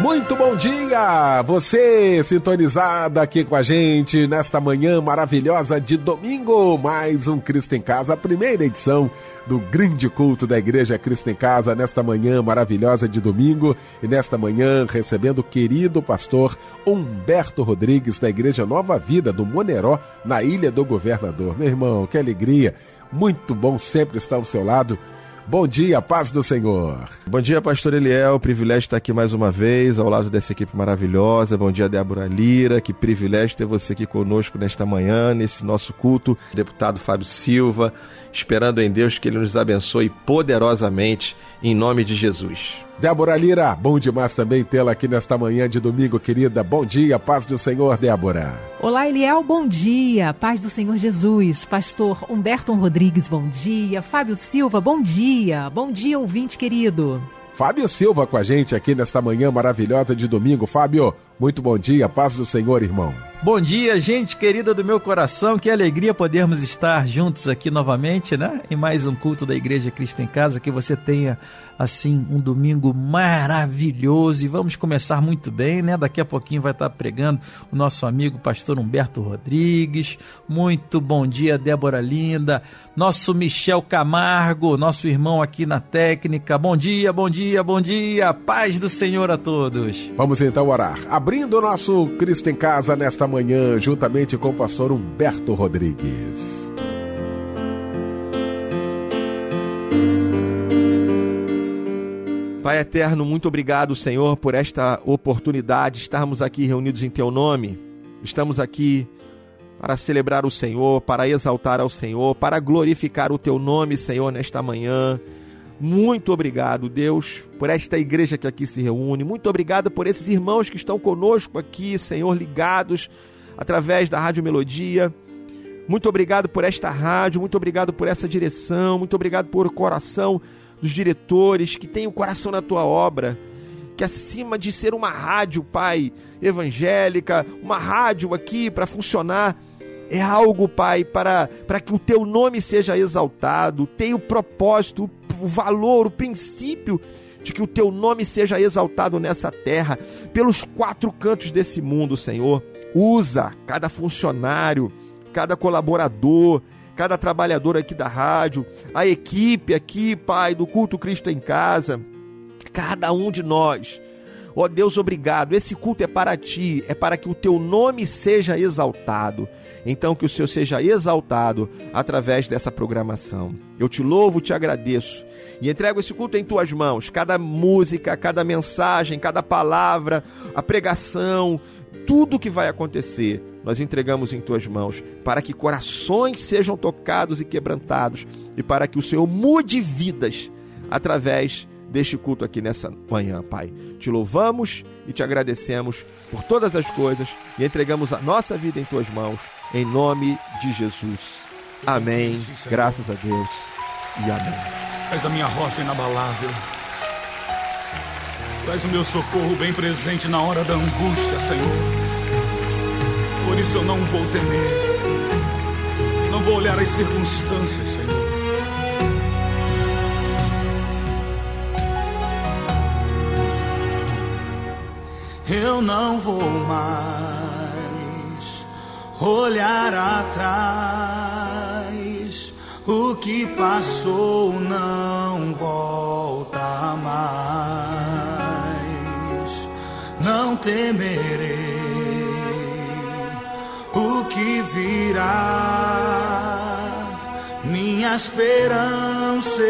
Muito bom dia! Você sintonizada aqui com a gente nesta manhã maravilhosa de domingo. Mais um Cristo em Casa, a primeira edição do grande culto da Igreja Cristo em Casa, nesta manhã maravilhosa de domingo. E nesta manhã recebendo o querido pastor Humberto Rodrigues, da Igreja Nova Vida do Moneró, na Ilha do Governador. Meu irmão, que alegria! Muito bom sempre estar ao seu lado Bom dia, paz do Senhor. Bom dia, pastor Eliel. Privilégio estar aqui mais uma vez, ao lado dessa equipe maravilhosa. Bom dia, Débora Lira. Que privilégio ter você aqui conosco nesta manhã, nesse nosso culto. Deputado Fábio Silva, esperando em Deus que ele nos abençoe poderosamente, em nome de Jesus. Débora Lira, bom demais também tê-la aqui nesta manhã de domingo, querida. Bom dia, paz do Senhor, Débora. Olá, Eliel, bom dia. Paz do Senhor Jesus. Pastor Humberto Rodrigues, bom dia. Fábio Silva, bom dia. Bom dia, ouvinte querido. Fábio Silva com a gente aqui nesta manhã maravilhosa de domingo. Fábio, muito bom dia, paz do Senhor, irmão. Bom dia, gente querida do meu coração. Que alegria podermos estar juntos aqui novamente, né? Em mais um culto da Igreja Cristo em Casa. Que você tenha assim um domingo maravilhoso e vamos começar muito bem, né? Daqui a pouquinho vai estar pregando o nosso amigo pastor Humberto Rodrigues. Muito bom dia, Débora Linda, nosso Michel Camargo, nosso irmão aqui na técnica. Bom dia, bom dia, bom dia. Paz do Senhor a todos. Vamos então orar. Abrindo o nosso Cristo em Casa nesta manhã, juntamente com o pastor Humberto Rodrigues. Pai eterno, muito obrigado, Senhor, por esta oportunidade de estarmos aqui reunidos em Teu nome. Estamos aqui para celebrar o Senhor, para exaltar ao Senhor, para glorificar o Teu nome, Senhor, nesta manhã. Muito obrigado, Deus, por esta igreja que aqui se reúne. Muito obrigado por esses irmãos que estão conosco aqui, Senhor, ligados através da Rádio Melodia. Muito obrigado por esta rádio, muito obrigado por essa direção, muito obrigado por o coração dos diretores, que tem o coração na tua obra, que acima de ser uma rádio, Pai, evangélica, uma rádio aqui para funcionar, é algo, Pai, para, para que o teu nome seja exaltado, tem o propósito, o valor, o princípio de que o teu nome seja exaltado nessa terra, pelos quatro cantos desse mundo, Senhor. Usa cada funcionário, cada colaborador, cada trabalhador aqui da rádio, a equipe aqui, Pai, do Culto Cristo em Casa, cada um de nós. Ó oh, Deus, obrigado. Esse culto é para ti, é para que o teu nome seja exaltado. Então, que o Senhor seja exaltado através dessa programação. Eu te louvo, te agradeço e entrego esse culto em tuas mãos. Cada música, cada mensagem, cada palavra, a pregação, tudo que vai acontecer nós entregamos em tuas mãos, para que corações sejam tocados e quebrantados, e para que o Senhor mude vidas através deste culto aqui nessa manhã, Pai. Te louvamos e te agradecemos por todas as coisas e entregamos a nossa vida em tuas mãos, em nome de Jesus. Amém. Graças a Deus e amém. És a minha rocha inabalável. És o meu socorro bem presente na hora da angústia, Senhor. Por isso eu não vou temer. Não vou olhar as circunstâncias, Senhor. Eu não vou mais olhar atrás. O que passou não volta mais. Não temerei o que virá. Minha esperança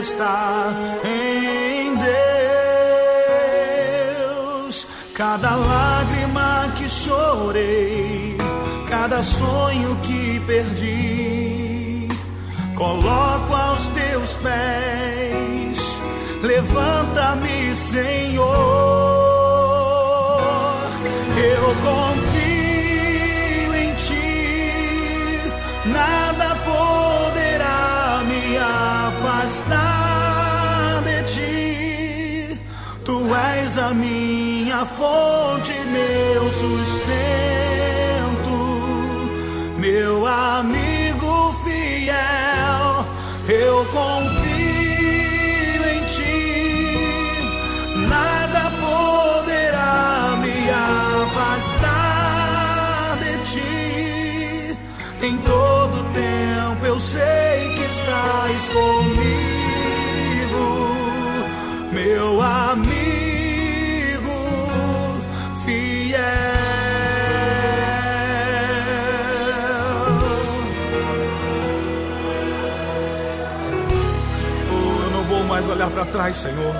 está em Cada lágrima que chorei, cada sonho que perdi, coloco aos teus pés. Levanta-me, Senhor. Eu és a minha fonte, meu sustento, meu amigo fiel, eu confio em ti, nada poderá me afastar de ti, em todo tempo eu sei que estás comigo, olhar para trás, Senhor.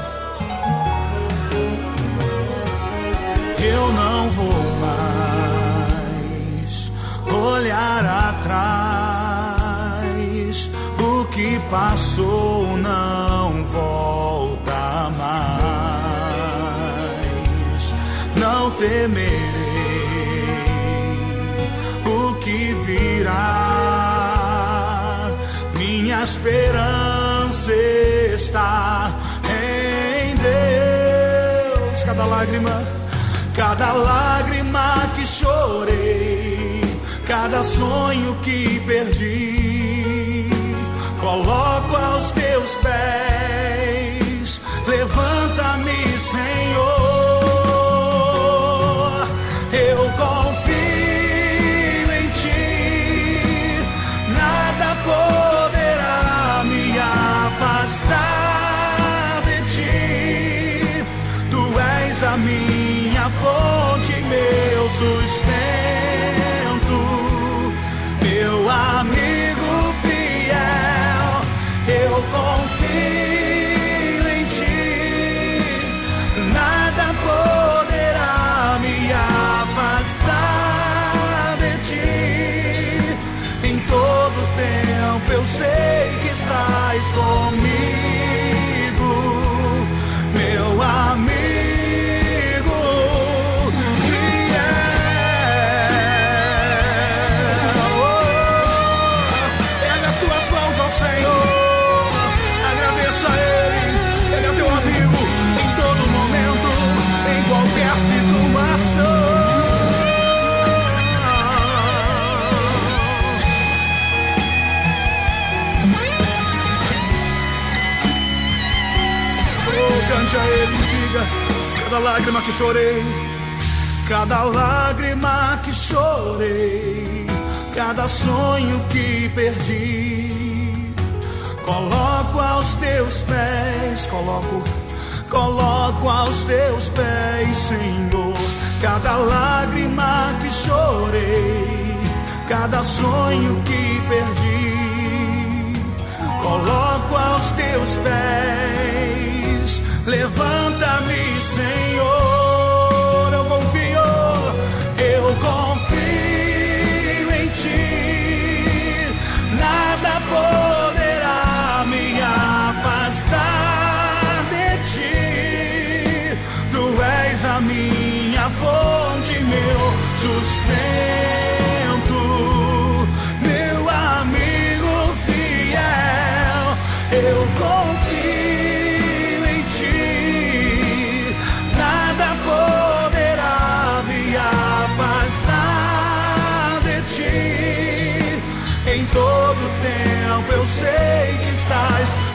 Eu não vou mais olhar atrás. O que passou não volta mais. Não temerei o que virá. Minha esperança está em Deus. Cada lágrima, cada lágrima que chorei, cada sonho que perdi, coloco aos teus pés. Levanta-me, lágrima que chorei, cada lágrima que chorei, cada sonho que perdi, coloco aos teus pés, coloco, coloco aos teus pés, Senhor, cada lágrima que chorei, cada sonho que perdi coloco aos teus pés. Levanta-me, Senhor,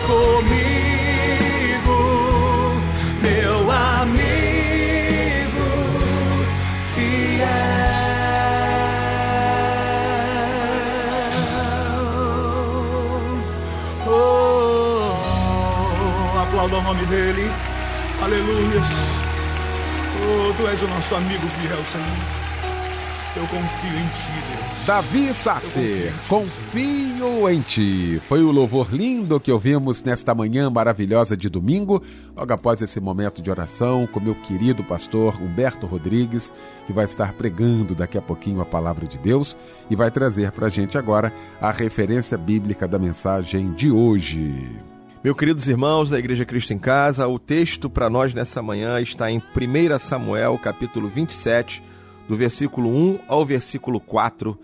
comigo, meu amigo fiel. Oh, aplauda o nome dele. Aleluias. Oh, tu és o nosso amigo fiel, Senhor. Eu confio em ti, Deus. Davi Sasser, confio em ti. Foi o louvor lindo que ouvimos nesta manhã maravilhosa de domingo, logo após esse momento de oração com meu querido pastor Humberto Rodrigues, que vai estar pregando daqui a pouquinho a palavra de Deus e vai trazer para a gente agora a referência bíblica da mensagem de hoje. Meus queridos irmãos da Igreja Cristo em Casa, o texto para nós nessa manhã está em 1 Samuel, capítulo 27, do versículo 1 ao versículo 4.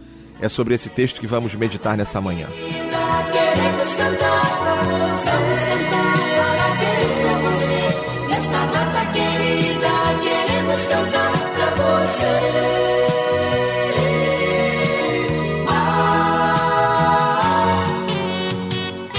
É sobre esse texto que vamos meditar nessa manhã. Queremos cantar,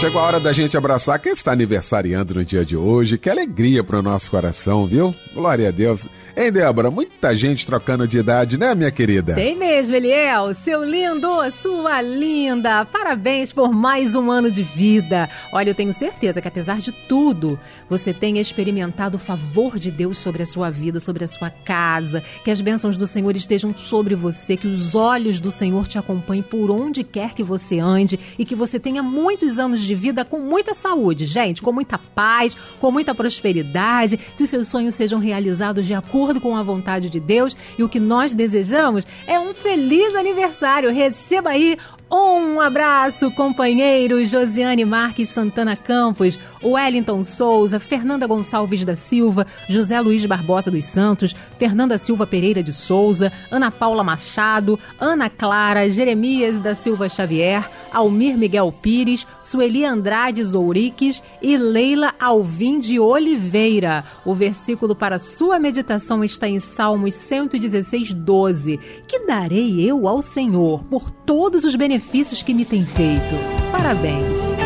chegou a hora da gente abraçar quem está aniversariando no dia de hoje. Que alegria para o nosso coração, viu? Glória a Deus. Hein, Débora? Muita gente trocando de idade, né, minha querida? Tem mesmo, Eliel. Seu lindo, sua linda. Parabéns por mais um ano de vida. Olha, eu tenho certeza que apesar de tudo, você tenha experimentado o favor de Deus sobre a sua vida, sobre a sua casa. Que as bênçãos do Senhor estejam sobre você, que os olhos do Senhor te acompanhem por onde quer que você ande e que você tenha muitos anos de vida com muita saúde, gente, com muita paz, com muita prosperidade, que os seus sonhos sejam realizados de acordo com a vontade de Deus. E o que nós desejamos é um feliz aniversário. Receba aí um abraço, companheiros Josiane Marques Santana Campos, Wellington Souza, Fernanda Gonçalves da Silva, José Luiz Barbosa dos Santos, Fernanda Silva Pereira de Souza, Ana Paula Machado, Ana Clara, Jeremias da Silva Xavier, Almir Miguel Pires, Sueli Andrade Zouriques e Leila Alvim de Oliveira. O versículo para sua meditação está em Salmos 116, 12. Que darei eu ao Senhor por todos os benefícios que me tem feito. Parabéns.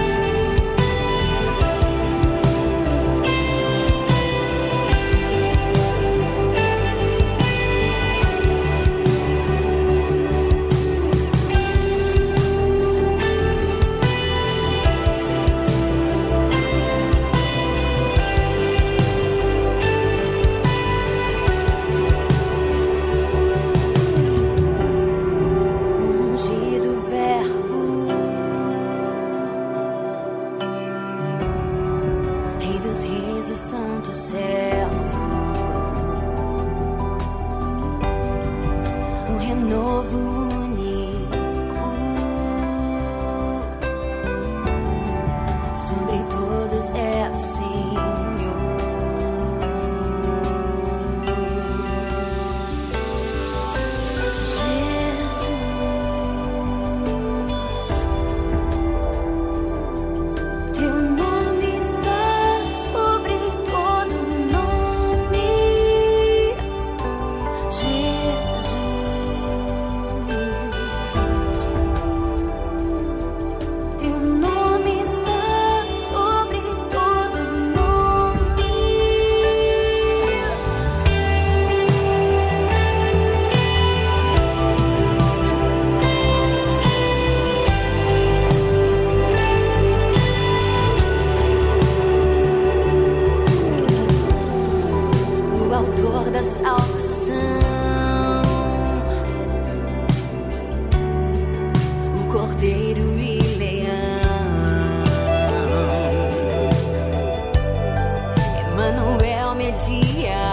dia.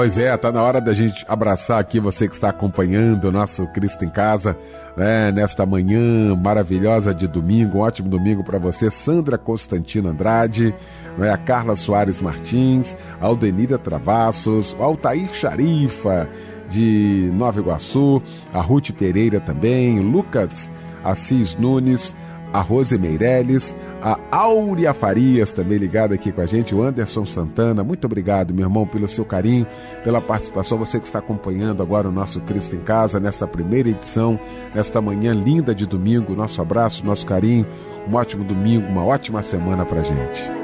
Pois é, tá na hora da gente abraçar aqui você que está acompanhando o nosso Cristo em Casa, né, nesta manhã maravilhosa de domingo, um ótimo domingo para você, Sandra Constantino Andrade, né, a Carla Soares Martins, a Aldenira Travassos, o Altair Charifa de Nova Iguaçu, a Ruth Pereira também, Lucas Assis Nunes, a Rose Meirelles, a Áurea Farias também ligada aqui com a gente, o Anderson Santana. Muito obrigado, meu irmão, pelo seu carinho, pela participação. Você que está acompanhando agora o nosso Cristo em Casa, nessa primeira edição, nesta manhã linda de domingo. Nosso abraço, nosso carinho. Um ótimo domingo, uma ótima semana para gente.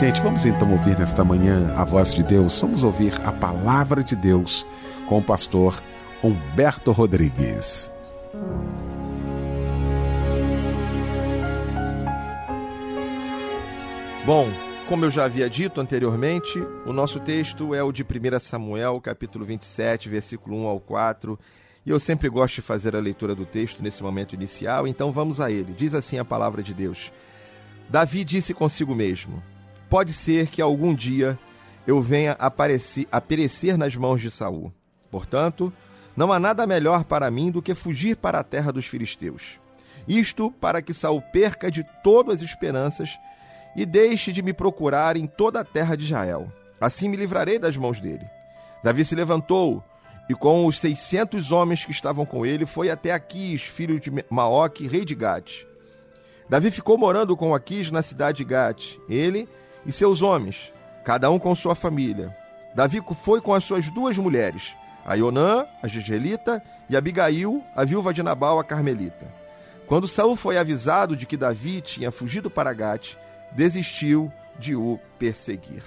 Gente, vamos então ouvir nesta manhã a voz de Deus. Vamos ouvir a palavra de Deus com o pastor Humberto Rodrigues. Bom, como eu já havia dito anteriormente, o nosso texto é o de 1 Samuel, capítulo 27, versículo 1 ao 4. E eu sempre gosto de fazer a leitura do texto nesse momento inicial, então vamos a ele. Diz assim a palavra de Deus: Davi disse consigo mesmo: pode ser que algum dia eu venha a, parecer, a perecer nas mãos de Saul. Portanto, não há nada melhor para mim do que fugir para a terra dos filisteus. Isto para que Saul perca de todas as esperanças e deixe de me procurar em toda a terra de Israel. Assim me livrarei das mãos dele. Davi se levantou e com os seiscentos homens que estavam com ele foi até Aquis, filho de Maoque, rei de Gate. Davi ficou morando com Aquis na cidade de Gate. Ele e seus homens, cada um com sua família. Davi foi com as suas duas mulheres, a Ionã, a Gigelita, e Abigail, a viúva de Nabal, a Carmelita. Quando Saul foi avisado de que Davi tinha fugido para Gate, desistiu de o perseguir.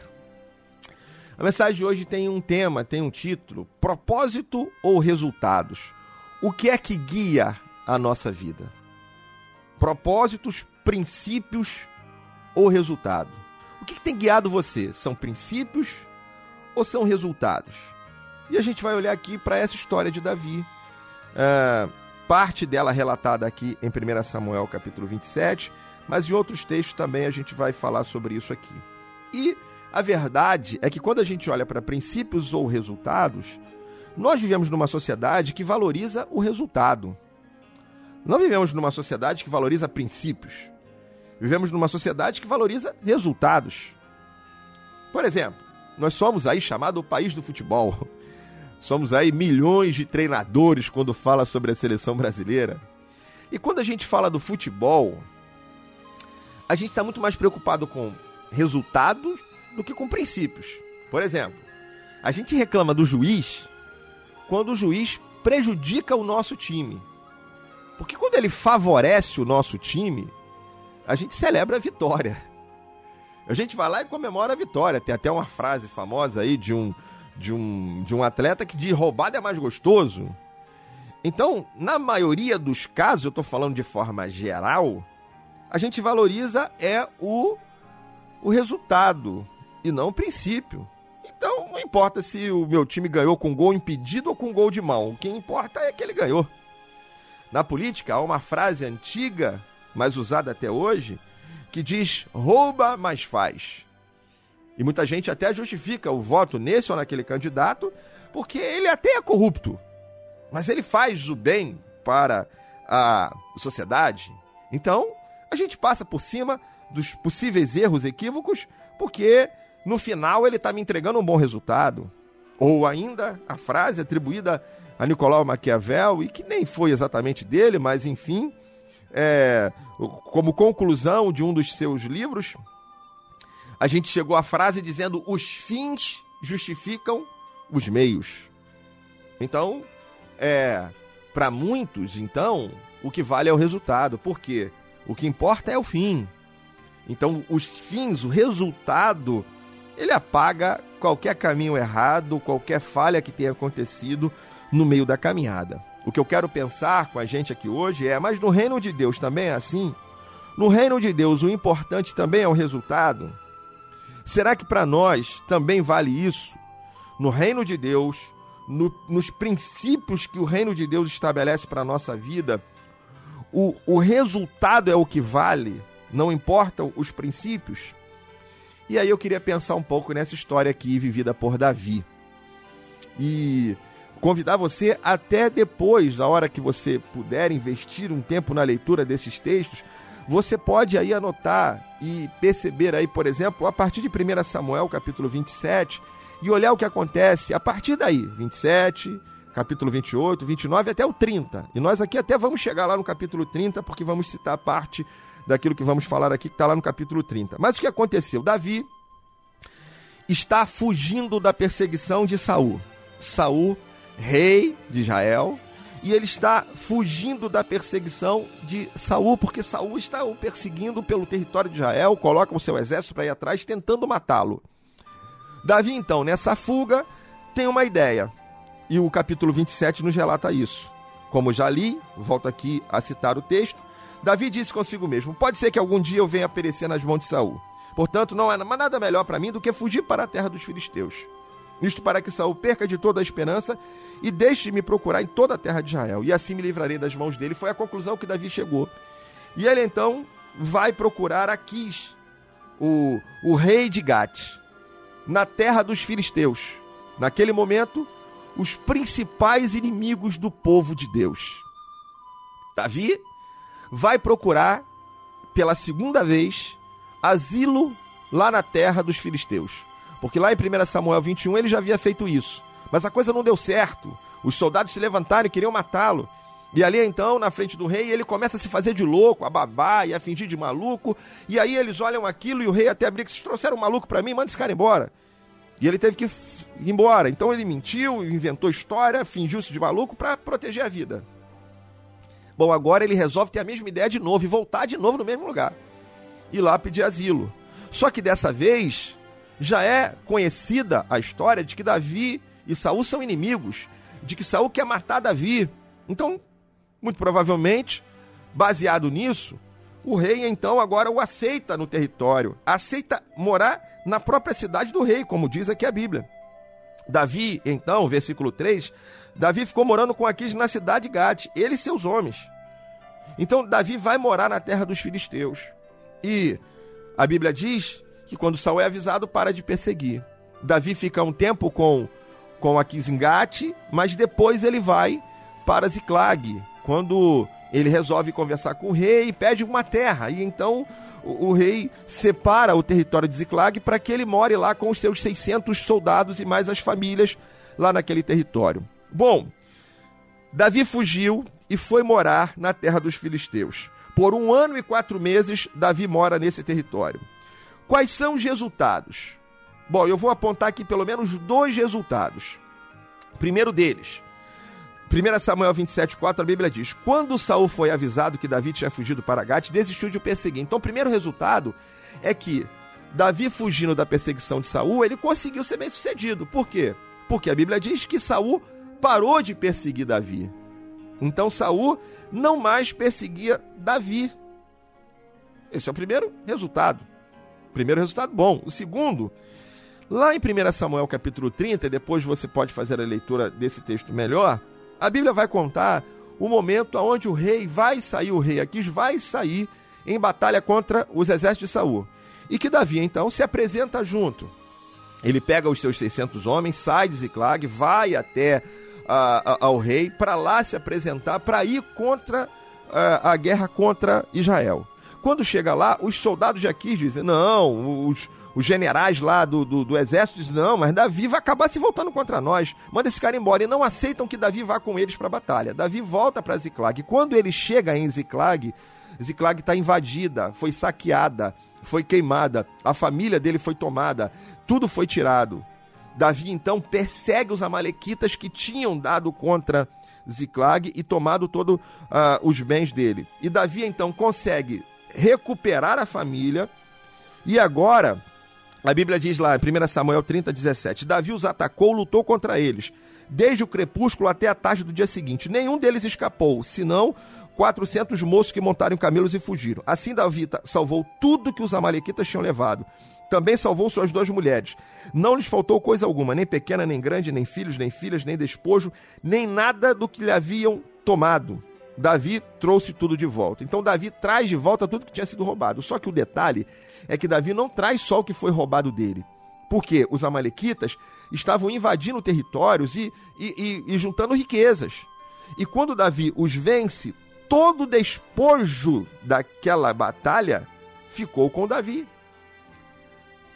A mensagem de hoje tem um tema, tem um título: Propósito ou resultados? O que é que guia a nossa vida? Propósitos, princípios ou resultado? O que, que tem guiado você? São princípios ou são resultados? E a gente vai olhar aqui para essa história de Davi. É, parte dela relatada aqui em 1 Samuel capítulo 27, mas em outros textos também a gente vai falar sobre isso aqui. E a verdade é que quando a gente olha para princípios ou resultados, nós vivemos numa sociedade que valoriza o resultado. Não vivemos numa sociedade que valoriza princípios. Vivemos numa sociedade que valoriza resultados. Por exemplo, nós somos aí chamado o país do futebol. Somos aí milhões de treinadores quando fala sobre a seleção brasileira. E quando a gente fala do futebol, a gente está muito mais preocupado com resultados do que com princípios. Por exemplo, a gente reclama do juiz quando o juiz prejudica o nosso time. Porque quando ele favorece o nosso time, a gente celebra a vitória. A gente vai lá e comemora a vitória. Tem até uma frase famosa aí de um, de um, de um atleta que diz roubado é mais gostoso. Então, na maioria dos casos, eu estou falando de forma geral, a gente valoriza é o, o resultado e não o princípio. Então, não importa se o meu time ganhou com gol impedido ou com gol de mão. O que importa é que ele ganhou. Na política, há uma frase antiga mas usada até hoje, que diz rouba, mas faz. E muita gente até justifica o voto nesse ou naquele candidato, porque ele até é corrupto, mas ele faz o bem para a sociedade. Então, a gente passa por cima dos possíveis erros, equívocos, porque no final ele está me entregando um bom resultado. Ou ainda a frase atribuída a Nicolau Maquiavel, e que nem foi exatamente dele, mas enfim, é, como conclusão de um dos seus livros, a gente chegou à frase dizendo: os fins justificam os meios. Então, é, para muitos, então, o que vale é o resultado. Por quê? O que importa é o fim. Então, os fins, o resultado, ele apaga qualquer caminho errado, qualquer falha que tenha acontecido no meio da caminhada. O que eu quero pensar com a gente aqui hoje é: mas no reino de Deus também é assim? No reino de Deus, o importante também é o resultado? Será que para nós também vale isso? No reino de Deus, no, nos princípios que o reino de Deus estabelece para a nossa vida, o, o resultado é o que vale, não importam os princípios. E aí eu queria pensar um pouco nessa história aqui vivida por Davi. E convidar você até depois, na hora que você puder investir um tempo na leitura desses textos, você pode aí anotar e perceber aí, por exemplo, a partir de 1 Samuel, capítulo 27, e olhar o que acontece a partir daí, 27, capítulo 28, 29 até o 30. E nós aqui até vamos chegar lá no capítulo 30, porque vamos citar parte daquilo que vamos falar aqui, que está lá no capítulo 30. Mas o que aconteceu? Davi está fugindo da perseguição de Saul. Saul, rei de Israel, e ele está fugindo da perseguição de Saul, porque Saul está o perseguindo pelo território de Israel, coloca o seu exército para ir atrás, tentando matá-lo. Davi, então, nessa fuga, tem uma ideia. E o capítulo 27 nos relata isso. Como já li, volto aqui a citar o texto, Davi disse consigo mesmo: Pode ser que algum dia eu venha perecer nas mãos de Saul. Portanto, não há nada melhor para mim do que fugir para a terra dos filisteus. Isto para que Saul perca de toda a esperança e deixe de me procurar em toda a terra de Israel, e assim me livrarei das mãos dele. Foi a conclusão que Davi chegou. E ele então vai procurar Aquis, o, o rei de Gate, na terra dos filisteus. Naquele momento, os principais inimigos do povo de Deus. Davi vai procurar pela segunda vez asilo lá na terra dos filisteus. Porque lá em 1 Samuel 21 ele já havia feito isso. Mas a coisa não deu certo. Os soldados se levantaram e queriam matá-lo. E ali então, na frente do rei, ele começa a se fazer de louco, a babar e a fingir de maluco. E aí eles olham aquilo e o rei até briga: vocês trouxeram um maluco para mim, manda esse cara embora. E ele teve que ir embora. Então ele mentiu, inventou história, fingiu-se de maluco para proteger a vida. Bom, agora ele resolve ter a mesma ideia de novo e voltar de novo no mesmo lugar. E lá pedir asilo. Só que dessa vez, já é conhecida a história de que Davi e Saul são inimigos, de que Saul quer matar Davi. Então, muito provavelmente, baseado nisso, o rei então agora o aceita no território, aceita morar na própria cidade do rei, como diz aqui a Bíblia. Davi, então, versículo 3, Davi ficou morando com Aquis na cidade de Gade, ele e seus homens. Então Davi vai morar na terra dos filisteus. E a Bíblia diz que quando Saul é avisado, para de perseguir. Davi fica um tempo com, com Aquisengate, mas depois ele vai para Ziclag, quando ele resolve conversar com o rei e pede uma terra. E então o, o rei separa o território de Ziclag para que ele more lá com os seus 600 soldados e mais as famílias lá naquele território. Bom, Davi fugiu e foi morar na terra dos filisteus. Por um ano e quatro meses, Davi mora nesse território. Quais são os resultados? Bom, eu vou apontar aqui pelo menos dois resultados. Primeiro deles, 1 Samuel 27,4, a Bíblia diz: Quando Saul foi avisado que Davi tinha fugido para Gate, desistiu de o perseguir. Então, o primeiro resultado é que Davi fugindo da perseguição de Saul, ele conseguiu ser bem sucedido. Por quê? Porque a Bíblia diz que Saul parou de perseguir Davi. Então Saul não mais perseguia Davi. Esse é o primeiro resultado. Primeiro resultado bom. O segundo, lá em 1 Samuel capítulo 30, depois você pode fazer a leitura desse texto melhor, a Bíblia vai contar o momento onde o rei vai sair, o rei Aquis vai sair em batalha contra os exércitos de Saul. E que Davi então se apresenta junto. Ele pega os seus 600 homens, sai de Ziclag, vai até a, a, ao rei para lá se apresentar, para ir contra a, a guerra contra Israel. Quando chega lá, os soldados de Aquis dizem: não, os, os generais lá do, do, do, exército dizem: não, mas Davi vai acabar se voltando contra nós. Manda esse cara embora. E não aceitam que Davi vá com eles para a batalha. Davi volta para Ziclag. Quando ele chega em Ziclag, Ziclag está invadida, foi saqueada, foi queimada, a família dele foi tomada, tudo foi tirado. Davi então persegue os amalequitas que tinham dado contra Ziclag e tomado todos uh, os bens dele. E Davi então consegue recuperar a família. E agora, a Bíblia diz lá, em 1 Samuel 30, 17: Davi os atacou, lutou contra eles, desde o crepúsculo até a tarde do dia seguinte. Nenhum deles escapou, senão 400 moços que montaram camelos e fugiram. Assim, Davi salvou tudo que os Amalequitas tinham levado. Também salvou suas duas mulheres. Não lhes faltou coisa alguma, nem pequena, nem grande, nem filhos, nem filhas, nem despojo, nem nada do que lhe haviam tomado. Davi trouxe tudo de volta. Então Davi traz de volta tudo que tinha sido roubado. Só que o detalhe é que Davi não traz só o que foi roubado dele. Porque os amalequitas estavam invadindo territórios e, e, e, e juntando riquezas. E quando Davi os vence, todo o despojo daquela batalha ficou com Davi.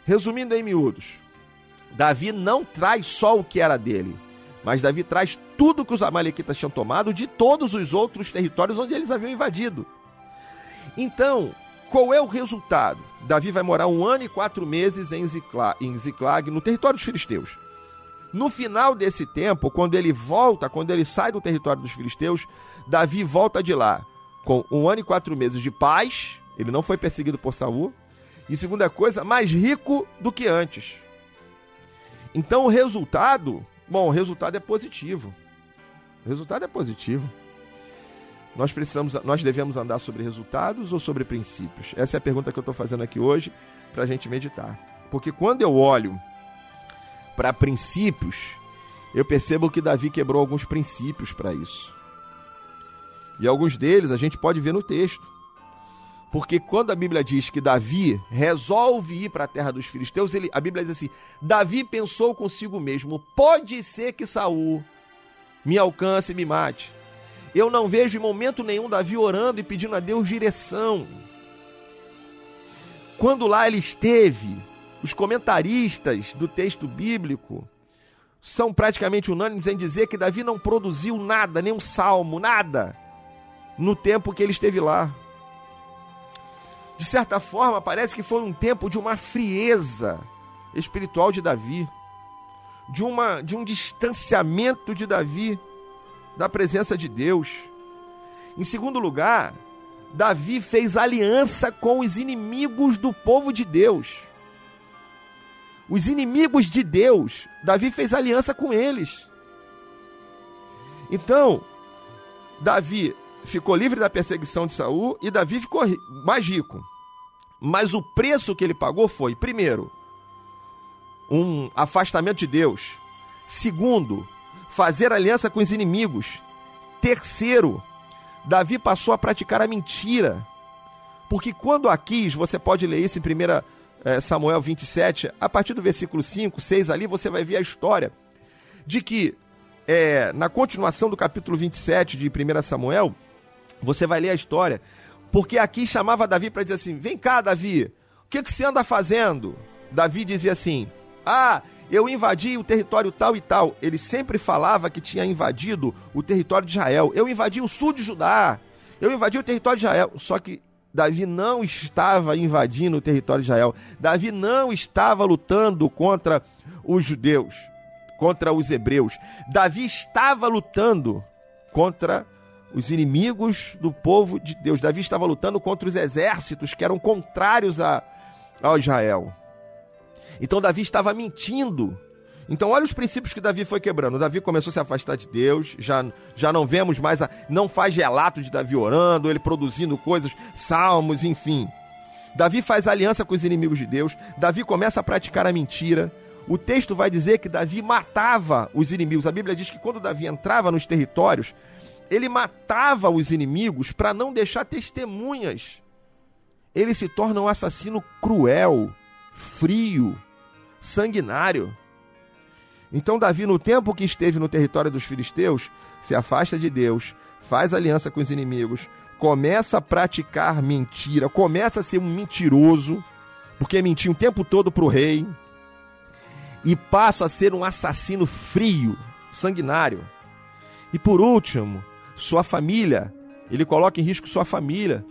Resumindo em miúdos, Davi não traz só o que era dele, mas Davi traz tudo que os amalequitas tinham tomado de todos os outros territórios onde eles haviam invadido. Então, qual é o resultado? Davi vai morar um ano e quatro meses em Ziclag, em Ziclag no território dos filisteus. No final desse tempo, quando ele volta, quando ele sai do território dos filisteus, Davi volta de lá com um ano e quatro meses de paz. Ele não foi perseguido por Saul. E segunda coisa, mais rico do que antes. Então o resultado, bom, o resultado é positivo. O resultado é positivo. Nós precisamos, nós devemos andar sobre resultados ou sobre princípios? Essa é a pergunta que eu estou fazendo aqui hoje para a gente meditar. Porque quando eu olho para princípios, eu percebo que Davi quebrou alguns princípios para isso. E alguns deles a gente pode ver no texto. Porque quando a Bíblia diz que Davi resolve ir para a terra dos filisteus, ele, a Bíblia diz assim: Davi pensou consigo mesmo: pode ser que Saul me alcance e me mate. Eu não vejo em momento nenhum Davi orando e pedindo a Deus direção. Quando lá ele esteve, os comentaristas do texto bíblico são praticamente unânimes em dizer que Davi não produziu nada, nenhum salmo, nada, no tempo que ele esteve lá. De certa forma, parece que foi um tempo de uma frieza espiritual de Davi, de, uma, de um distanciamento de Davi da presença de Deus. Em segundo lugar, Davi fez aliança com os inimigos do povo de Deus. Os inimigos de Deus, Davi fez aliança com eles. Então, Davi ficou livre da perseguição de Saul e Davi ficou mais rico. Mas o preço que ele pagou foi, primeiro, um afastamento de Deus. Segundo, fazer aliança com os inimigos. Terceiro, Davi passou a praticar a mentira. Porque quando a quis, você pode ler isso em 1 eh, Samuel 27, a partir do versículo 5, 6 ali, você vai ver a história de que, é, na continuação do capítulo 27 de 1 Samuel, você vai ler a história, porque aqui chamava Davi para dizer assim: vem cá, Davi, o que, que você anda fazendo? Davi dizia assim: ah, eu invadi o território tal e tal. Ele sempre falava que tinha invadido o território de Israel. Eu invadi o sul de Judá. Eu invadi o território de Israel. Só que Davi não estava invadindo o território de Israel. Davi não estava lutando contra os judeus, contra os hebreus. Davi estava lutando contra os inimigos do povo de Deus. Davi estava lutando contra os exércitos que eram contrários a, a Israel. Então Davi estava mentindo. Então olha os princípios que Davi foi quebrando. Davi começou a se afastar de Deus, já, já não vemos mais, a, não faz relato de Davi orando, ele produzindo coisas, salmos, enfim. Davi faz aliança com os inimigos de Deus, Davi começa a praticar a mentira. O texto vai dizer que Davi matava os inimigos. A Bíblia diz que quando Davi entrava nos territórios, ele matava os inimigos para não deixar testemunhas. Ele se torna um assassino cruel, frio, sanguinário. Então, Davi, no tempo que esteve no território dos filisteus, se afasta de Deus, faz aliança com os inimigos, começa a praticar mentira, começa a ser um mentiroso, porque mentia o tempo todo para o rei, e passa a ser um assassino frio, sanguinário. E por último, sua família, ele coloca em risco sua família,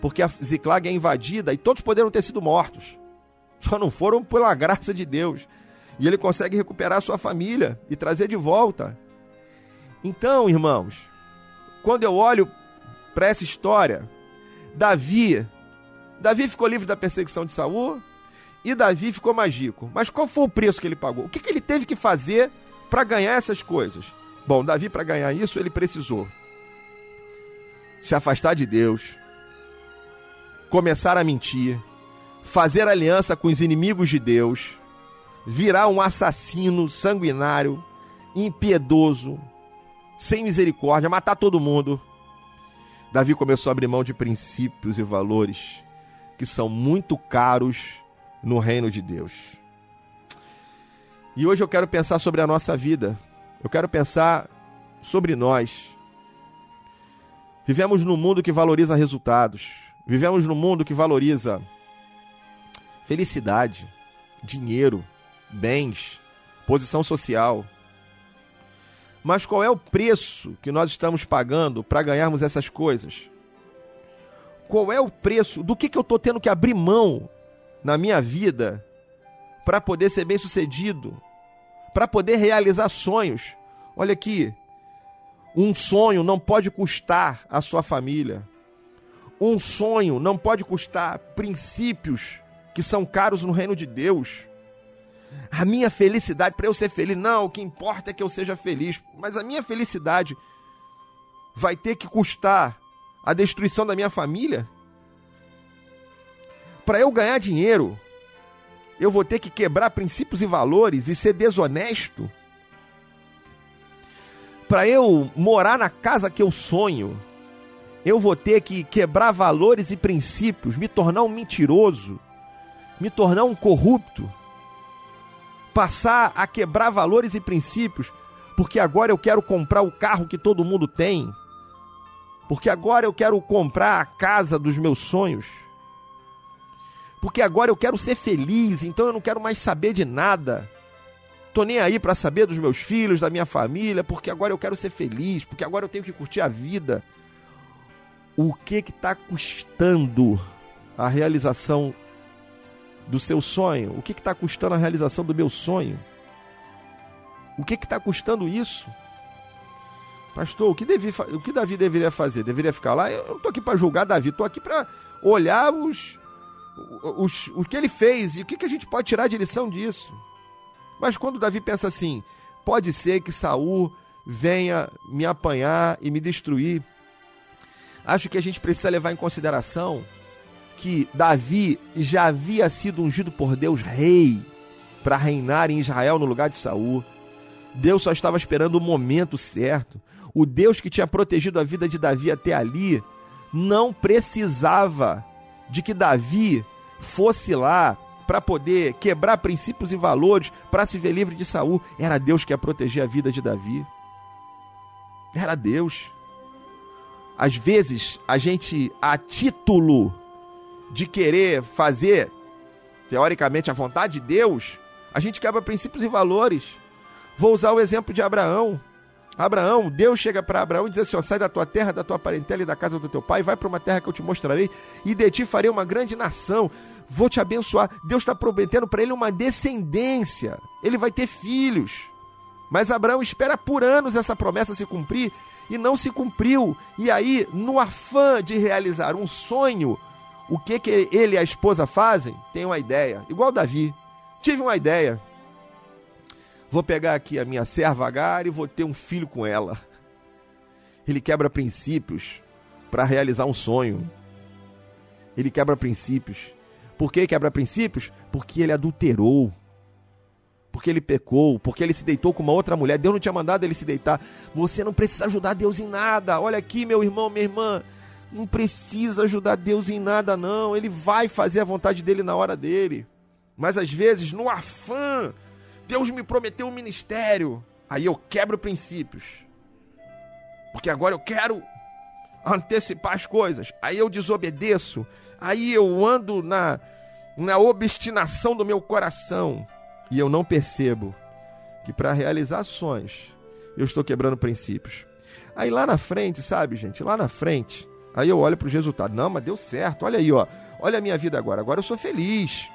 porque a Ziclag é invadida e todos poderiam ter sido mortos só não foram pela graça de Deus. E ele consegue recuperar sua família e trazer de volta. Então, irmãos, quando eu olho para essa história, Davi, Davi ficou livre da perseguição de Saul e Davi ficou mais rico. Mas qual foi o preço que ele pagou? O que, que ele teve que fazer para ganhar essas coisas? Bom, Davi, para ganhar isso, ele precisou se afastar de Deus, começar a mentir, fazer aliança com os inimigos de Deus, virar um assassino sanguinário, impiedoso, sem misericórdia, matar todo mundo. Davi começou a abrir mão de princípios e valores que são muito caros no reino de Deus. E hoje eu quero pensar sobre a nossa vida. Eu quero pensar sobre nós. Vivemos num mundo que valoriza resultados. Vivemos num mundo que valoriza felicidade, dinheiro, bens, posição social. Mas qual é o preço que nós estamos pagando para ganharmos essas coisas? Qual é o preço? Do que, que eu estou tendo que abrir mão na minha vida para poder ser bem sucedido? Para poder realizar sonhos? Olha aqui, um sonho não pode custar a sua família. Um sonho não pode custar princípios que são caros no reino de Deus. A minha felicidade, para eu ser feliz, não, o que importa é que eu seja feliz. Mas a minha felicidade vai ter que custar a destruição da minha família? Para eu ganhar dinheiro, eu vou ter que quebrar princípios e valores e ser desonesto? Para eu morar na casa que eu sonho, eu vou ter que quebrar valores e princípios, me tornar um mentiroso, me tornar um corrupto, passar a quebrar valores e princípios, porque agora eu quero comprar o carro que todo mundo tem, porque agora eu quero comprar a casa dos meus sonhos, porque agora eu quero ser feliz, então eu não quero mais saber de nada. Tô nem aí para saber dos meus filhos, da minha família, porque agora eu quero ser feliz, porque agora eu tenho que curtir a vida. O que que tá custando a realização do seu sonho? O que está custando a realização do meu sonho? O que está custando isso? Pastor, o que, o que Davi deveria fazer? Deveria ficar lá? Eu não estou aqui para julgar Davi, estou aqui para olhar os, os, o que ele fez e o que, que a gente pode tirar de lição disso. Mas quando Davi pensa assim, pode ser que Saul venha me apanhar e me destruir. Acho que a gente precisa levar em consideração que Davi já havia sido ungido por Deus rei para reinar em Israel no lugar de Saul. Deus só estava esperando o momento certo. O Deus que tinha protegido a vida de Davi até ali não precisava de que Davi fosse lá para poder quebrar princípios e valores para se ver livre de Saul. Era Deus que ia proteger a vida de Davi. Era Deus. Às vezes a gente a título de querer fazer, teoricamente, a vontade de Deus, a gente quebra princípios e valores. Vou usar o exemplo de Abraão. Abraão, Deus chega para Abraão e diz assim: ó, sai da tua terra, da tua parentela e da casa do teu pai, vai para uma terra que eu te mostrarei, e de ti farei uma grande nação, vou te abençoar. Deus está prometendo para ele uma descendência, ele vai ter filhos. Mas Abraão espera por anos essa promessa se cumprir e não se cumpriu. E aí, no afã de realizar um sonho, o que, que ele e a esposa fazem? Tem uma ideia. Igual Davi. Tive uma ideia. Vou pegar aqui a minha serva Agar e vou ter um filho com ela. Ele quebra princípios para realizar um sonho. Ele quebra princípios. Por que quebra princípios? Porque ele adulterou. Porque ele pecou, porque ele se deitou com uma outra mulher. Deus não tinha mandado ele se deitar. Você não precisa ajudar Deus em nada. Olha aqui, meu irmão, minha irmã não precisa ajudar Deus em nada, não. Ele vai fazer a vontade dele na hora dele. Mas às vezes, no afã, Deus me prometeu um ministério. Aí eu quebro princípios. Porque agora eu quero antecipar as coisas. Aí eu desobedeço. Aí eu ando na, na obstinação do meu coração. E eu não percebo que para realizar ações eu estou quebrando princípios. Aí lá na frente, sabe, gente? Lá na frente, Aí eu olho para os resultados. Não, mas deu certo. Olha aí, ó. Olha a minha vida agora. Agora eu sou feliz.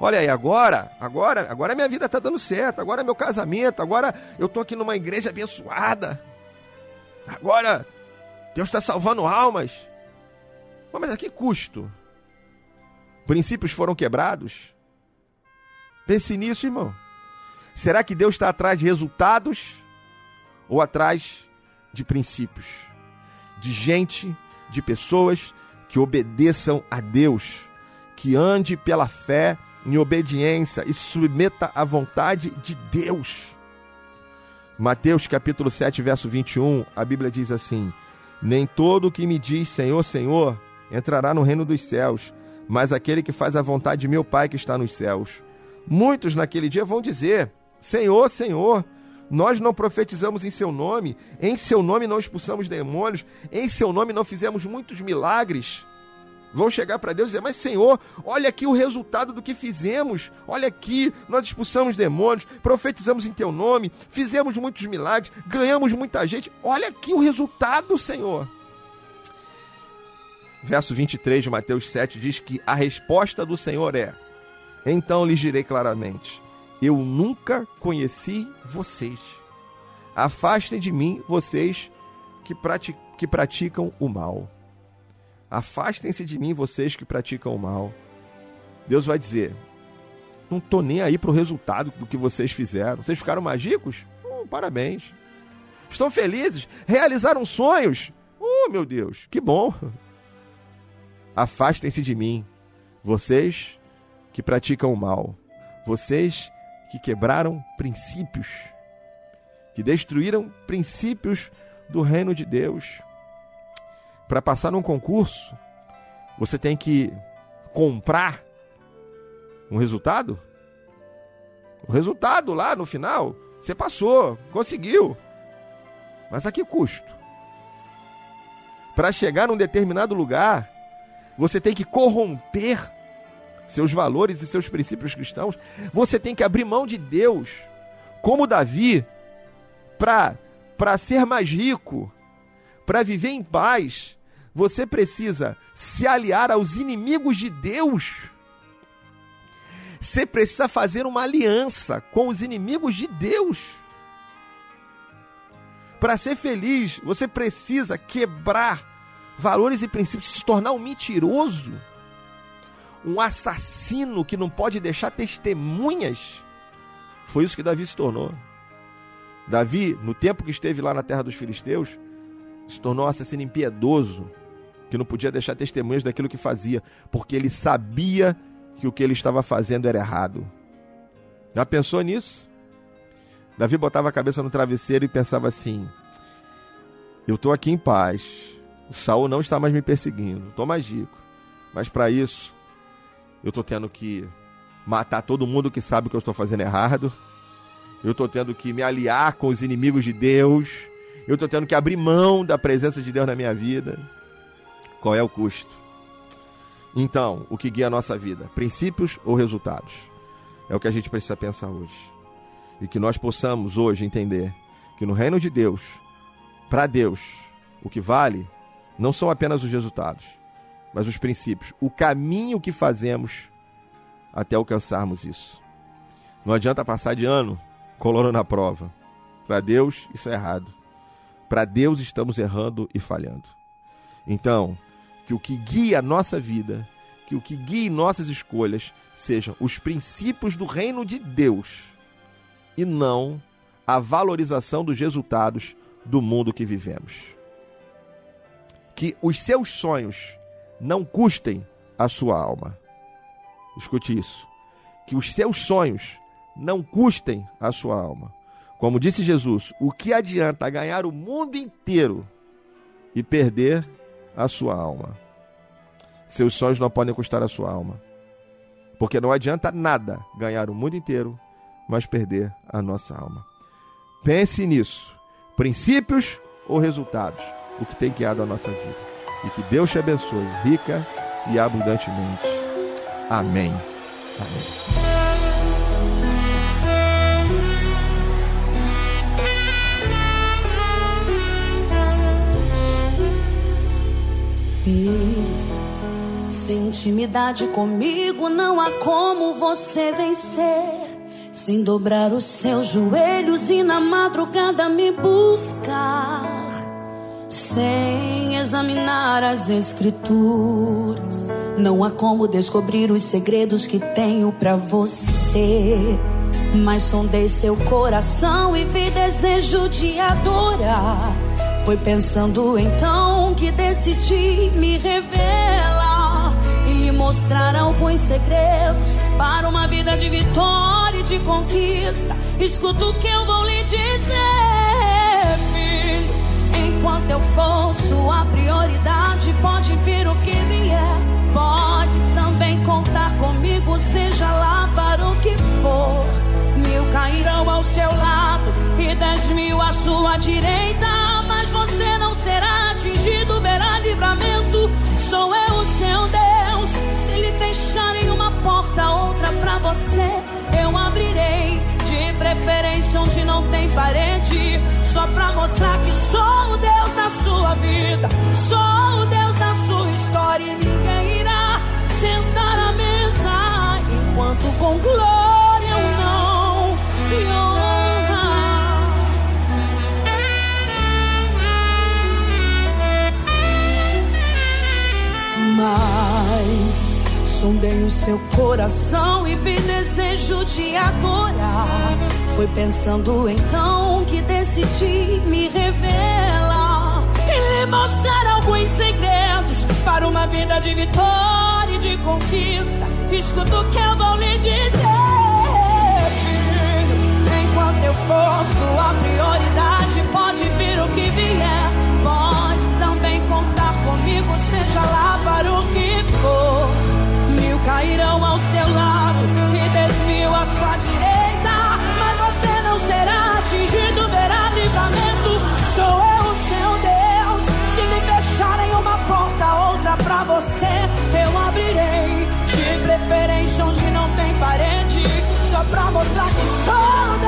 Olha aí, agora, agora, agora minha vida está dando certo. Agora é meu casamento. Agora eu estou aqui numa igreja abençoada. Agora Deus está salvando almas. Mas a que custo? Princípios foram quebrados? Pense nisso, irmão. Será que Deus está atrás de resultados ou atrás de princípios? de gente, de pessoas que obedeçam a Deus, que ande pela fé em obediência e submeta à vontade de Deus. Mateus capítulo 7, verso 21, a Bíblia diz assim: Nem todo o que me diz Senhor, Senhor entrará no reino dos céus, mas aquele que faz a vontade de meu Pai que está nos céus. Muitos naquele dia vão dizer: Senhor, Senhor, nós não profetizamos em seu nome, em seu nome não expulsamos demônios, em seu nome não fizemos muitos milagres. Vão chegar para Deus e dizer: Mas Senhor, olha aqui o resultado do que fizemos. Olha aqui, nós expulsamos demônios, profetizamos em teu nome, fizemos muitos milagres, ganhamos muita gente. Olha aqui o resultado, Senhor. Verso 23 de Mateus 7 diz que a resposta do Senhor é: Então lhes direi claramente: Eu nunca conheci vocês. Afastem de mim vocês que, que praticam o mal. Afastem-se de mim, vocês que praticam o mal. Deus vai dizer: Não estou nem aí para o resultado do que vocês fizeram. Vocês ficaram magicos? Hum, parabéns. Estão felizes? Realizaram sonhos? Oh, meu Deus, que bom. Afastem-se de mim, vocês que praticam o mal. Vocês que quebraram princípios, que destruíram princípios do reino de Deus para passar num concurso, você tem que comprar um resultado? O resultado lá no final, você passou, conseguiu. Mas a que custo? Para chegar num determinado lugar, você tem que corromper seus valores e seus princípios cristãos. Você tem que abrir mão de Deus, como Davi, para ser mais rico, para viver em paz você precisa se aliar aos inimigos de Deus. Você precisa fazer uma aliança com os inimigos de Deus. Para ser feliz, você precisa quebrar valores e princípios, se tornar um mentiroso, um assassino que não pode deixar testemunhas. Foi isso que Davi se tornou. Davi, no tempo que esteve lá na terra dos filisteus, se tornou um assassino impiedoso, que não podia deixar testemunhas daquilo que fazia, porque ele sabia que o que ele estava fazendo era errado. Já pensou nisso? Davi botava a cabeça no travesseiro e pensava assim: Eu estou aqui em paz. Saul não está mais me perseguindo. Estou mais rico. Mas para isso, eu estou tendo que matar todo mundo que sabe que eu estou fazendo errado. Eu estou tendo que me aliar com os inimigos de Deus. Eu estou tendo que abrir mão da presença de Deus na minha vida. Qual é o custo? Então, o que guia a nossa vida? Princípios ou resultados? É o que a gente precisa pensar hoje. E que nós possamos hoje entender que no reino de Deus, para Deus, o que vale não são apenas os resultados, mas os princípios, o caminho que fazemos até alcançarmos isso. Não adianta passar de ano colando na prova. Para Deus, isso é errado. Para Deus, estamos errando e falhando. Então, que o que guia a nossa vida, que o que guie nossas escolhas sejam os princípios do reino de Deus e não a valorização dos resultados do mundo que vivemos. Que os seus sonhos não custem a sua alma. Escute isso. Que os seus sonhos não custem a sua alma. Como disse Jesus, o que adianta ganhar o mundo inteiro e perder a sua alma. Seus sonhos não podem custar a sua alma. Porque não adianta nada ganhar o mundo inteiro, mas perder a nossa alma. Pense nisso. Princípios ou resultados? O que tem guiado a nossa vida. E que Deus te abençoe rica e abundantemente. Amém. Amém. Sem intimidade comigo não há como você vencer. Sem dobrar os seus joelhos e na madrugada me buscar. Sem examinar as escrituras, não há como descobrir os segredos que tenho para você. Mas sondei seu coração e vi desejo de adorar. Foi pensando então que decidi me revelar e lhe mostrar alguns segredos para uma vida de vitória e de conquista. Escuta o que eu vou lhe dizer. Enquanto eu for sua prioridade, pode vir o que vier. Pode também contar comigo, seja lá para o que for. Mil cairão ao seu lado e dez mil à sua direita. Mas você não será atingido, verá livramento. Sou eu o seu Deus. Se lhe fecharem uma porta, outra para você, eu abrirei. De preferência onde não tem parede só pra mostrar que sou o Deus da sua vida. Sou o Deus da sua história e ninguém irá sentar à mesa enquanto glória sondei o seu coração e vi desejo de adorar. Foi pensando então que decidi me revelar e lhe mostrar alguns segredos para uma vida de vitória e de conquista. Escuta o que eu vou lhe dizer. Mostrar que sou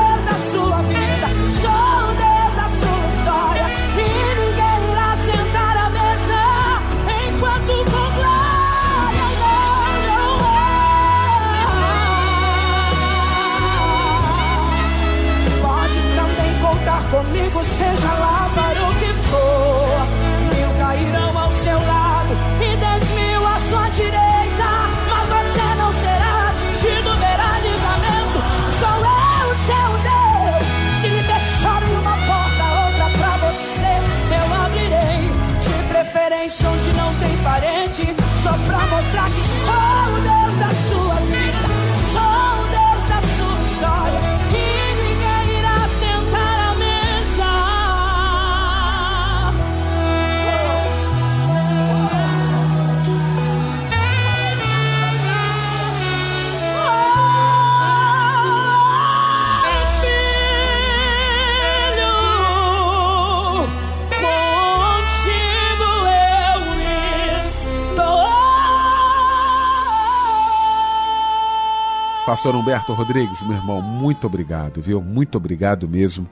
Pastor Humberto Rodrigues, meu irmão, muito obrigado, viu? Muito obrigado mesmo.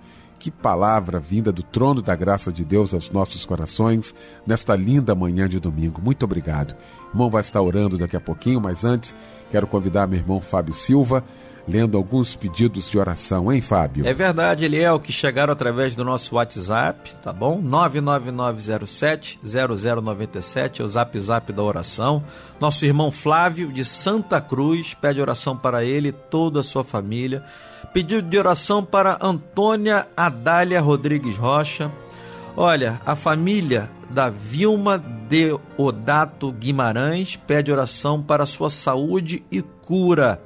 Que palavra vinda do trono da graça de Deus aos nossos corações nesta linda manhã de domingo. Muito obrigado. O irmão vai estar orando daqui a pouquinho, mas antes quero convidar meu irmão Fábio Silva, lendo alguns pedidos de oração, hein, Fábio? É verdade, Eliel, que chegaram através do nosso WhatsApp, tá bom? 99907-0097, é o zap zap da oração. Nosso irmão Flávio, de Santa Cruz, pede oração para ele e toda a sua família. Pedido de oração para Antônia Adália Rodrigues Rocha. Olha, a família da Vilma Deodato Guimarães pede oração para sua saúde e cura.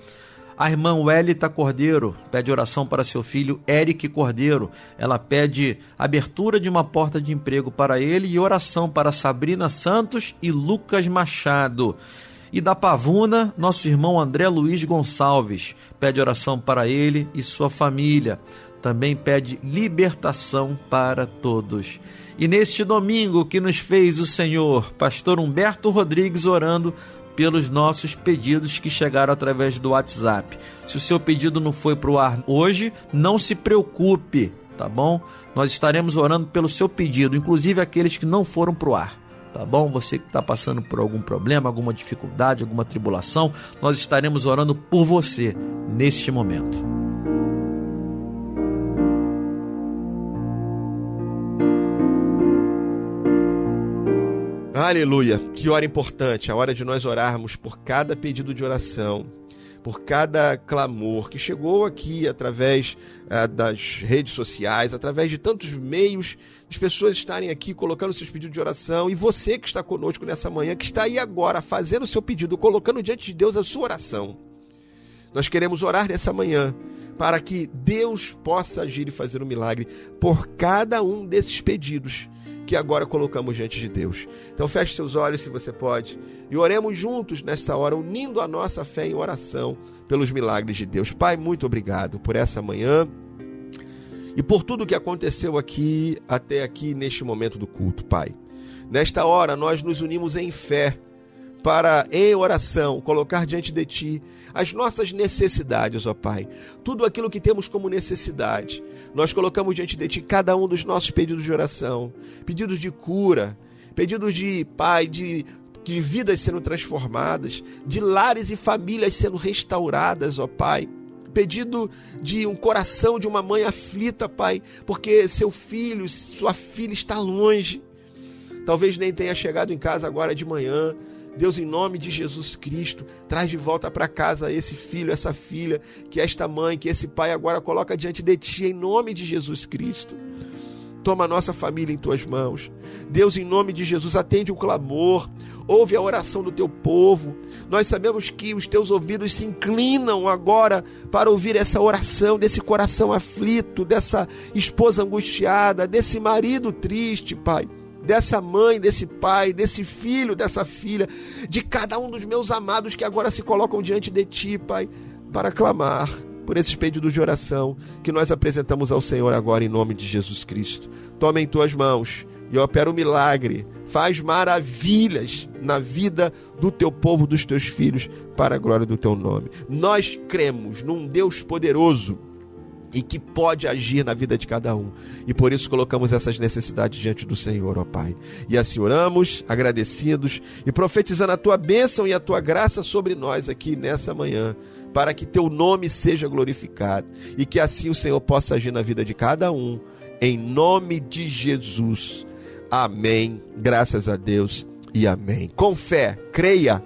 A irmã Welita Cordeiro pede oração para seu filho Eric Cordeiro. Ela pede abertura de uma porta de emprego para ele e oração para Sabrina Santos e Lucas Machado. E da Pavuna, nosso irmão André Luiz Gonçalves pede oração para ele e sua família. Também pede libertação para todos. E neste domingo que nos fez o Senhor, pastor Humberto Rodrigues orando pelos nossos pedidos que chegaram através do WhatsApp. Se o seu pedido não foi para o ar hoje, não se preocupe, tá bom? Nós estaremos orando pelo seu pedido, inclusive aqueles que não foram para o ar. Tá bom? Você que está passando por algum problema, alguma dificuldade, alguma tribulação, nós estaremos orando por você neste momento. Aleluia! Que hora importante, a hora de nós orarmos por cada pedido de oração, por cada clamor que chegou aqui através ah, das redes sociais, através de tantos meios, as pessoas estarem aqui colocando seus pedidos de oração e você que está conosco nessa manhã, que está aí agora fazendo o seu pedido, colocando diante de Deus a sua oração. Nós queremos orar nessa manhã para que Deus possa agir e fazer um milagre por cada um desses pedidos que agora colocamos diante de Deus. Então feche seus olhos se você pode e oremos juntos nesta hora, unindo a nossa fé em oração pelos milagres de Deus. Pai, muito obrigado por essa manhã e por tudo que aconteceu aqui até aqui neste momento do culto, Pai. Nesta hora nós nos unimos em fé para, em oração, colocar diante de Ti as nossas necessidades, ó Pai. Tudo aquilo que temos como necessidade, nós colocamos diante de Ti cada um dos nossos pedidos de oração, pedidos de cura, pedidos de, Pai, de, de vidas sendo transformadas, de lares e famílias sendo restauradas, ó Pai pedido de um coração de uma mãe aflita, Pai, porque seu filho, sua filha está longe. Talvez nem tenha chegado em casa agora de manhã, Deus, em nome de Jesus Cristo, traz de volta para casa esse filho, essa filha, que esta mãe, que esse pai agora coloca diante de ti, em nome de Jesus Cristo. Toma a nossa família em tuas mãos. Deus, em nome de Jesus, atende o clamor, ouve a oração do teu povo. Nós sabemos que os teus ouvidos se inclinam agora para ouvir essa oração desse coração aflito, dessa esposa angustiada, desse marido triste, Pai dessa mãe, desse pai, desse filho, dessa filha, de cada um dos meus amados que agora se colocam diante de ti, Pai, para clamar por esses pedidos de oração que nós apresentamos ao Senhor agora em nome de Jesus Cristo. Toma em tuas mãos e opera o um milagre, faz maravilhas na vida do teu povo, dos teus filhos, para a glória do teu nome. Nós cremos num Deus poderoso e que pode agir na vida de cada um. E por isso colocamos essas necessidades diante do Senhor, ó Pai. E assim oramos, agradecidos e profetizando a tua bênção e a tua graça sobre nós aqui nessa manhã, para que teu nome seja glorificado e que assim o Senhor possa agir na vida de cada um, em nome de Jesus. Amém. Graças a Deus e amém. Com fé, creia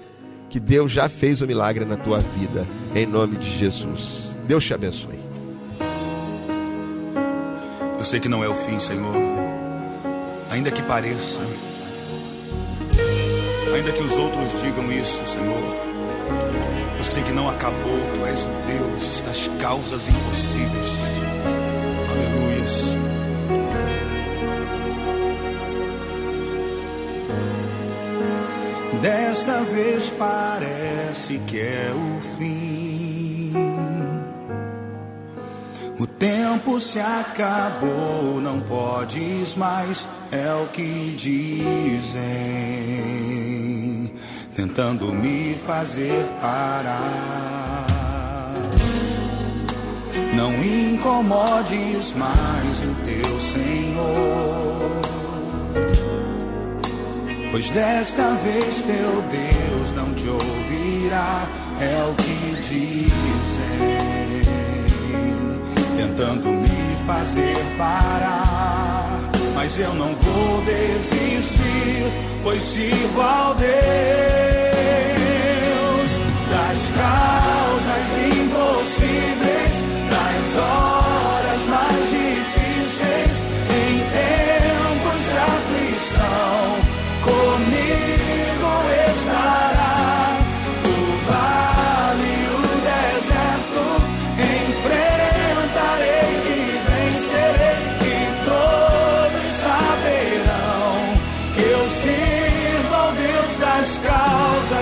que Deus já fez o milagre na tua vida, em nome de Jesus. Deus te abençoe. Eu sei que não é o fim, Senhor. Ainda que pareça. Ainda que os outros digam isso, Senhor. Eu sei que não acabou. Tu és o Deus das causas impossíveis. Aleluias. Desta vez parece que é o fim. O tempo se acabou, não podes mais, é o que dizem, tentando me fazer parar. Não incomodes mais o teu Senhor, pois desta vez teu Deus não te ouvirá, é o que dizem tentando me fazer parar. Mas eu não vou desistir, pois sirvo ao Deus das causas impossíveis, das horas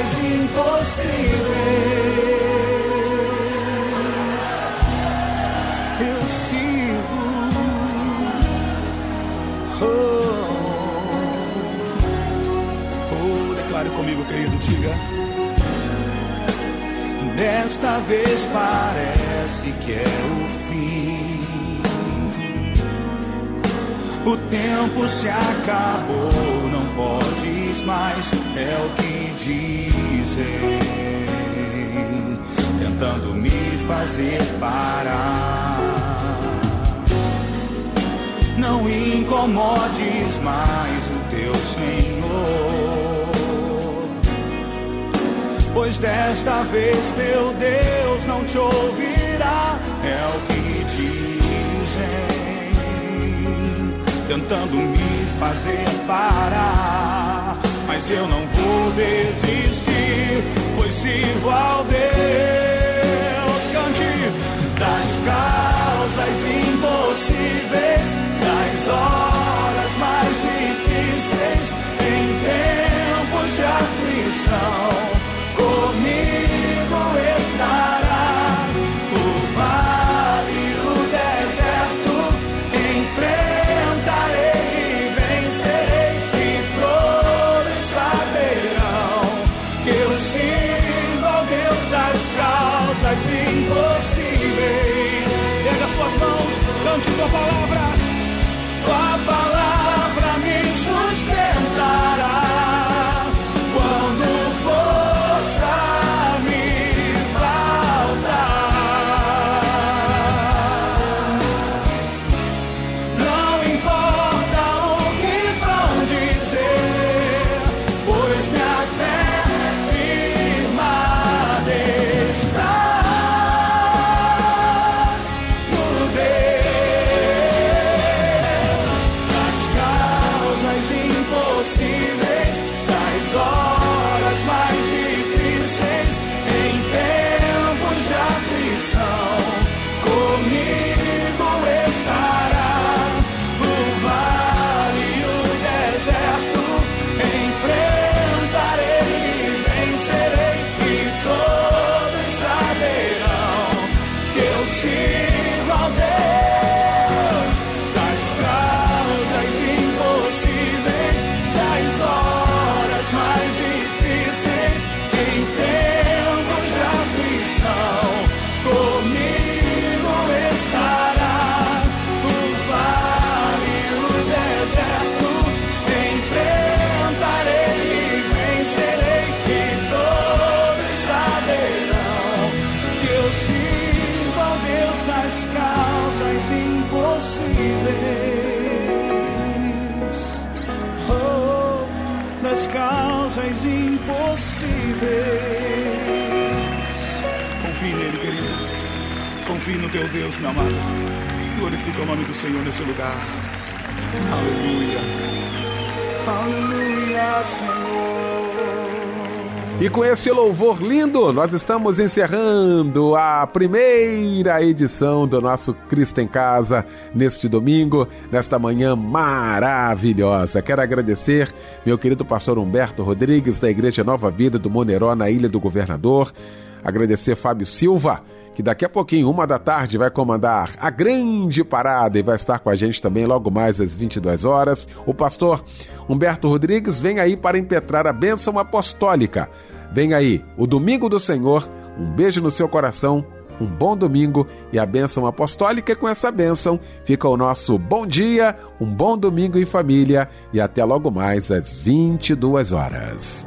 causas impossíveis. Eu sirvo. Oh, oh, declare comigo, querido, diga. Desta vez parece que é o fim. O tempo se acabou, mais, é o que dizem, tentando me fazer parar. Não incomodes mais o teu Senhor pois desta vez teu Deus não te ouvirá, é o que dizem, tentando me fazer parar, mas eu não vou desistir, pois sirvo ao Deus, cante das causas impossíveis, das horas mais difíceis, em tempos de aflição Confie no teu Deus, meu amado. Glorifica o nome do Senhor nesse lugar. Aleluia. Aleluia, Senhor. E com esse louvor lindo, nós estamos encerrando a primeira edição do nosso Cristo em Casa neste domingo, nesta manhã maravilhosa. Quero agradecer meu querido pastor Humberto Rodrigues, da Igreja Nova Vida do Moneró, na Ilha do Governador. Agradecer Fábio Silva, que daqui a pouquinho, uma da tarde, vai comandar a grande parada e vai estar com a gente também logo mais às 22 horas. O pastor Humberto Rodrigues vem aí para impetrar a bênção apostólica. Vem aí, o Domingo do Senhor. Um beijo no seu coração, um bom domingo e a bênção apostólica. Com essa bênção fica o nosso bom dia, um bom domingo em família e até logo mais às 22 horas.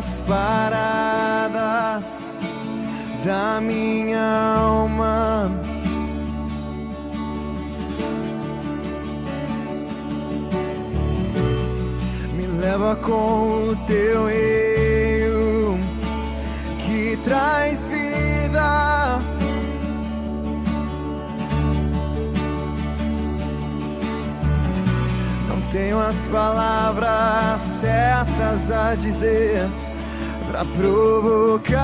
Águas paradas da minha alma. Me leva com o teu rio que traz vida. Não tenho as palavras certas a dizer pra provocar-te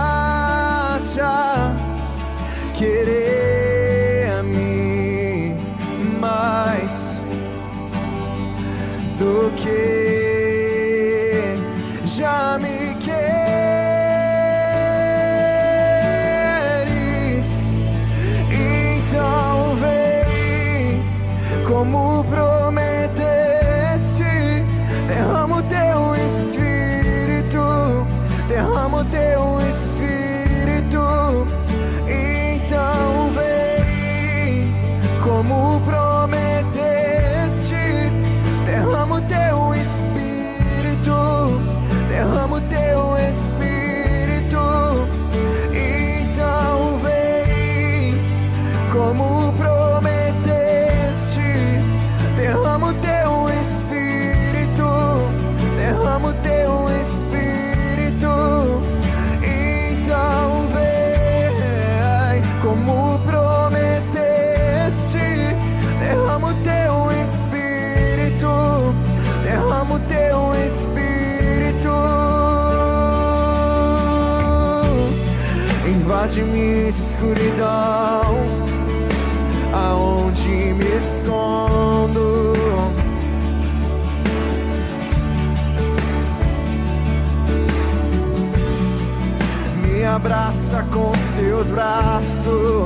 a querer-me mais do que já me escuridão, aonde me escondo. Me abraça com seus braços,